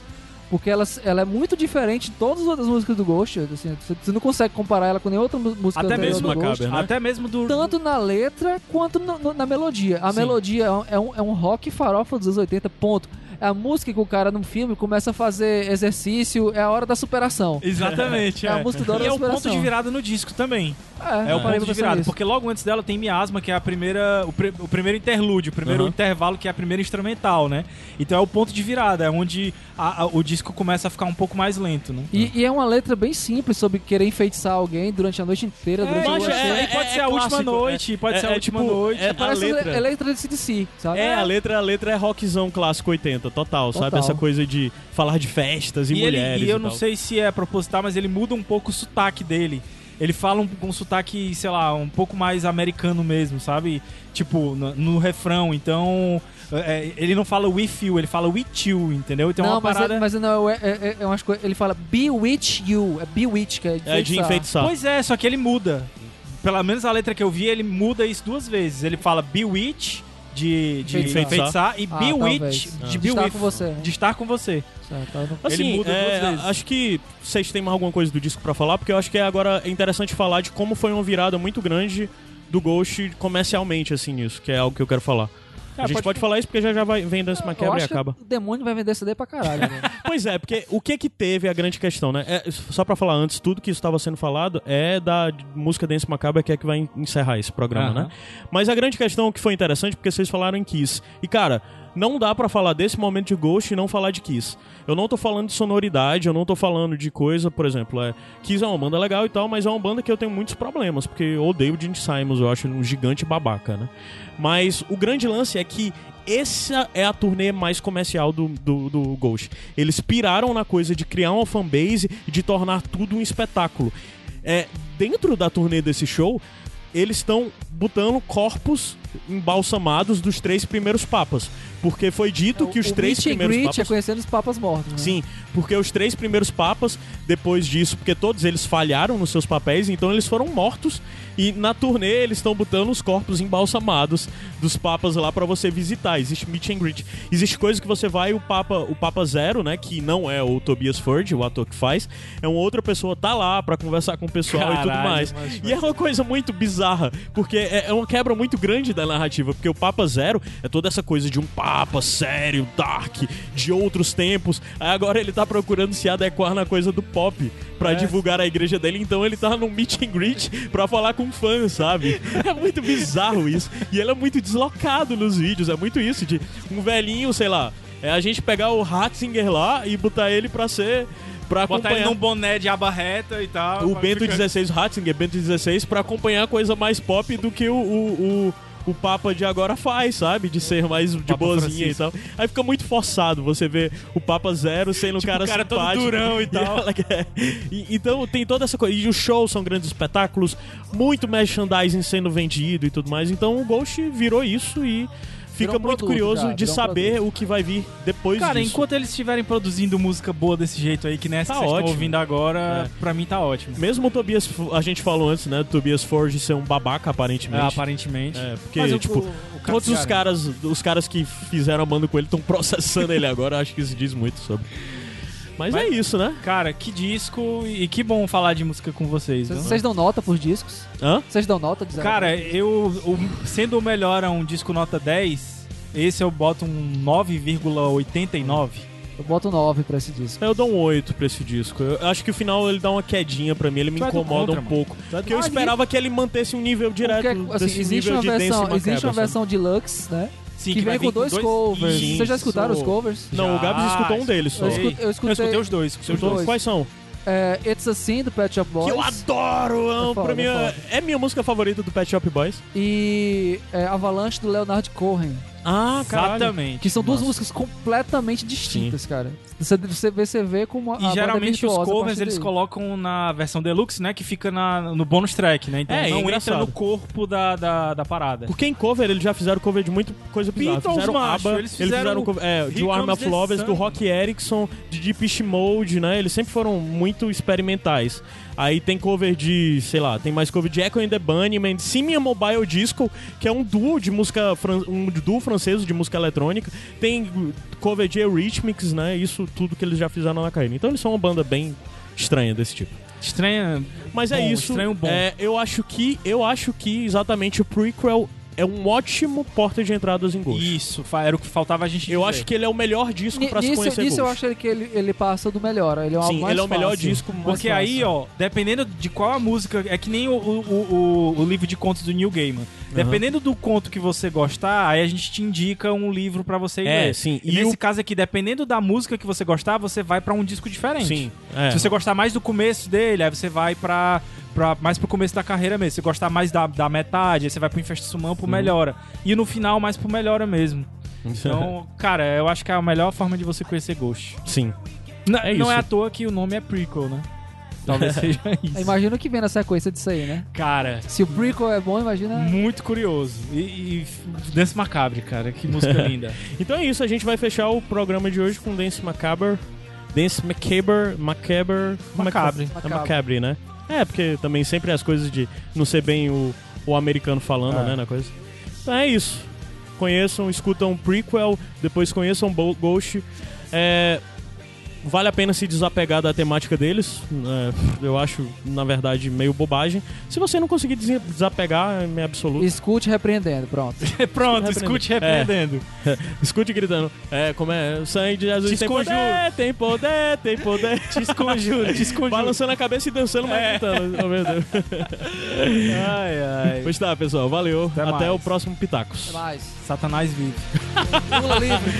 porque ela, ela é muito diferente de todas as outras músicas do Ghost. Assim, você, você não consegue comparar ela com nenhuma outra música Até mesmo, do Ghost. Macabre, né? até mesmo do. Tanto na letra quanto no- no- na melodia. A Sim. melodia é um, é, um, é um rock farofa dos anos 80, ponto. É a música que o cara no filme começa a fazer exercício, é a hora da superação. Exatamente. É a música da hora E é da o ponto superação. de virada no disco também. É, É, o ponto de virada. Porque logo antes dela tem Miasma, que é a primeira. O, o primeiro interlúdio, o primeiro Aham. intervalo, que é a primeira instrumental, né? Então é o ponto de virada, é onde a- a- o disco começa a ficar um pouco mais lento, né? E, e é uma letra bem simples sobre querer enfeitiçar alguém durante a noite inteira, durante É, dia é- inteiro. e pode ser a última clássico, noite, é- pode é- ser a é última tipo, noite. é- Parece a letra- letra de CDC, sabe? É, a letra, a letra é rockzão clássico 80, total, sabe? Total. Essa coisa de falar de festas e, E, ele, mulheres. e eu e não sei se é proposital, mas ele muda um pouco o sotaque dele. Ele fala um, um sotaque, sei lá, um pouco mais americano mesmo, sabe? Tipo, no, no refrão. Então, é, ele não fala with you, ele fala with you, entendeu? Então é não, uma mas, parada... é, mas não, é, é, é umas coisas. Ele fala bewitch you. É bewitch, que é É de enfeitiçar. Pois é, só que ele muda. Pelo menos a letra que eu vi, ele muda isso duas vezes. Ele fala bewitch, de, de Enfeitiçar. enfeitiçar, e Ah, bewitch, de Ah. be Estar with, com você. de estar com você. Certo, Assim, Ele muda é, duas vezes. acho que vocês têm mais alguma coisa do disco pra falar, porque eu acho que é agora é interessante falar de como foi uma virada muito grande do Ghost comercialmente, assim, isso, que é algo que eu quero falar. Ah, a gente pode- pode, falar isso porque já já vai vem Dance Eu Macabre e acaba. o demônio vai vender CD pra caralho. né? Pois é, porque o que que teve a grande questão, né? É, só pra falar antes, tudo que estava sendo falado é da música Dance Macabre que é que vai encerrar esse programa, Aham. né? Mas a grande questão que foi interessante porque vocês falaram em Kiss. E cara, não dá pra falar desse momento de Ghost e não falar de Kiss. Eu não tô falando de sonoridade, eu não tô falando de coisa, por exemplo, é, Kiss é uma banda legal e tal, mas é uma banda que eu tenho muitos problemas, porque eu odeio o Gene Simons, eu acho ele um gigante babaca, né? Mas o grande lance é que essa é a turnê mais comercial do, do, do Ghost. Eles piraram na coisa de criar uma fanbase e de tornar tudo um espetáculo. É, dentro da turnê desse show, eles estão botando corpos embalsamados dos três primeiros papas. Porque foi dito que os o três meet and primeiros greet papas. é conhecendo os papas mortos. Né? Sim, porque os três primeiros papas, depois disso, porque todos eles falharam nos seus papéis, então eles foram mortos. E na turnê eles estão botando os corpos embalsamados dos papas lá pra você visitar. Existe meet and greet. Existe coisa que você vai, o Papa, o Papa Zero, né? Que não é o Tobias Ford, o ator que faz, é uma outra pessoa, tá lá pra conversar com o pessoal e tudo Caralho, mais. mas- E é uma coisa muito bizarra, porque é é uma quebra muito grande da narrativa, porque o Papa Zero é toda essa coisa de um Papa sério, dark, de outros tempos. Aí agora ele tá procurando se adequar na coisa do pop pra É. divulgar a igreja dele, então ele tá num meet and greet pra falar com fãs, sabe? É muito bizarro isso. E ele é muito deslocado nos vídeos, é muito isso, de um velhinho, sei lá, é a gente pegar o Ratzinger lá e botar ele pra ser. Pra Botar ele acompanhar num boné de aba reta e tal. o Bento ficar- 16, o Ratzinger Bento 16, pra acompanhar coisa mais pop do que o, o, o, o Papa de agora faz, sabe? De ser mais de boazinha e Francisco. tal. Aí fica muito forçado você ver o Papa Zero sendo um Tipo, cara o cara todo simpático. durão e tal. ela quer- e- então tem toda essa coisa. E os shows são grandes espetáculos, muito merchandising sendo vendido e tudo mais. Então o Ghost virou isso e. Fica um muito produto curioso já, de um saber produto. o que vai vir depois Cara, disso. enquanto eles estiverem produzindo música boa desse jeito aí, que nessa Tá que vocês ótimo. ouvindo agora, É. pra mim tá ótimo. Mesmo o Tobias, a gente falou antes, né? Do Tobias Forge ser um babaca, aparentemente. É, aparentemente. É, porque, Mas tipo, o- o todos os caras, os caras que fizeram a banda com ele estão processando ele agora, acho que isso diz muito sobre. Mas, Mas- é isso, né? Cara, que disco e que bom falar de música com vocês. Vocês dão nota pros discos? Hã? Vocês dão nota de Cara, eu, o- sendo o melhor a um disco nota 10, esse eu boto um 9,89. eu boto 9 pra esse disco. Eu dou um 8 pra esse disco. Eu acho que o final ele dá uma quedinha pra mim, ele me Tu é incomoda contra, um mano. pouco. Porque eu esperava que ele mantesse um nível direto Porque, assim, desse existe nível uma versão, macabre, existe uma sabe? versão deluxe, né? Sim, que, vai vem com vir dois covers. Sim, Vocês já escutaram os isso. covers? Não, o Gabs Já, escutou um deles só. Eu, sei. escu- eu Eu escutei, escutei os dois. escutei os Os dois. dois. Quais são? é, It's a Sin do Pet Shop Boys. Que eu adoro! foda, pra mim é é, é minha música favorita do Pet Shop Boys. E é, Avalanche do Leonard Cohen. Ah, caralho. Exatamente. Que são duas Nossa. músicas completamente distintas, cara. Você, você vê, você vê como a E banda é geralmente os covers eles colocam na versão deluxe, né? Que fica na, no bônus track, né? Então É, é não entra no corpo da, da, da parada. Porque em cover eles já fizeram cover de muita coisa bizarra. Beatles, fizeram macho, ABBA, eles fizeram cover é, de Arm Comes of the Lovers, do. Rock Erickson, de Deep Mode, né? Eles sempre foram muito experimentais. Aí tem cover de, sei lá, tem mais cover de Echo and the Bunnymen, de Simian Mobile Disco, que é um duo de música, um duo francês de música eletrônica. Tem cover de Eurythmics, né? Isso tudo que eles já fizeram na carreira. Então eles são uma banda bem estranha desse tipo. Estranha. Mas é Bom, isso. estranho bom. É, eu acho que eu acho que exatamente o prequel é um ótimo porta de entradas em Ghost. Isso, era o que faltava a gente Eu dizer. acho que ele é o melhor disco pra se conhecer nisso eu Ghost. acho que ele, ele passa do melhor. Ele é o Sim, mais ele é o melhor fácil. disco. Porque fácil. aí, ó, dependendo de qual a música. É que nem o, o, o, o livro de contos do Neil Gaiman. Dependendo do conto que você gostar, aí a gente te indica um livro pra você ir É, ler. sim. E, E nesse o- caso aqui, dependendo da música que você gostar, você vai pra um disco diferente. Sim. É. Se você gostar mais do começo dele, aí você vai pra, pra mais pro começo da carreira mesmo. Você gostar mais da, da metade, aí você vai pro Infesta Sumão Uhum. pro Melhora. E no final, mais pro Melhora mesmo. Então, cara, eu acho que é a melhor forma de você conhecer Ghost. Sim. Não É não é à toa que o nome é prequel, né? Talvez seja isso. Imagina o que vem na sequência disso aí, né? Cara, Se o prequel é bom, imagina... muito curioso. E, e Dance Macabre, cara, que música linda. Então é isso, a gente vai fechar o programa de hoje com Dance Macabre. Dance Macabre, Macabre, Macabre. É Macabre, né? É, porque também sempre as coisas de não ser bem o, o americano falando, É. né, na coisa. Então é isso. Conheçam, escutam prequel, depois conheçam Ghost. É, vale a pena se desapegar da temática deles. É, eu acho, na verdade, meio bobagem. Se você não conseguir des- desapegar, é meio absoluto. Escute repreendendo, pronto. Pronto, Repreendendo. escute repreendendo. Escute gritando. É, como é? O sangue de Jesus Te tem poder, tem poder, tem poder. Te esconjuro, te esconjuro. Balançando a cabeça e dançando, mas É. gritando. Oh, meu Deus. Ai, ai. Pois tá, pessoal. Valeu. Até Até mais. o próximo Pitacos. Até mais. Satanás vive. Pula livre.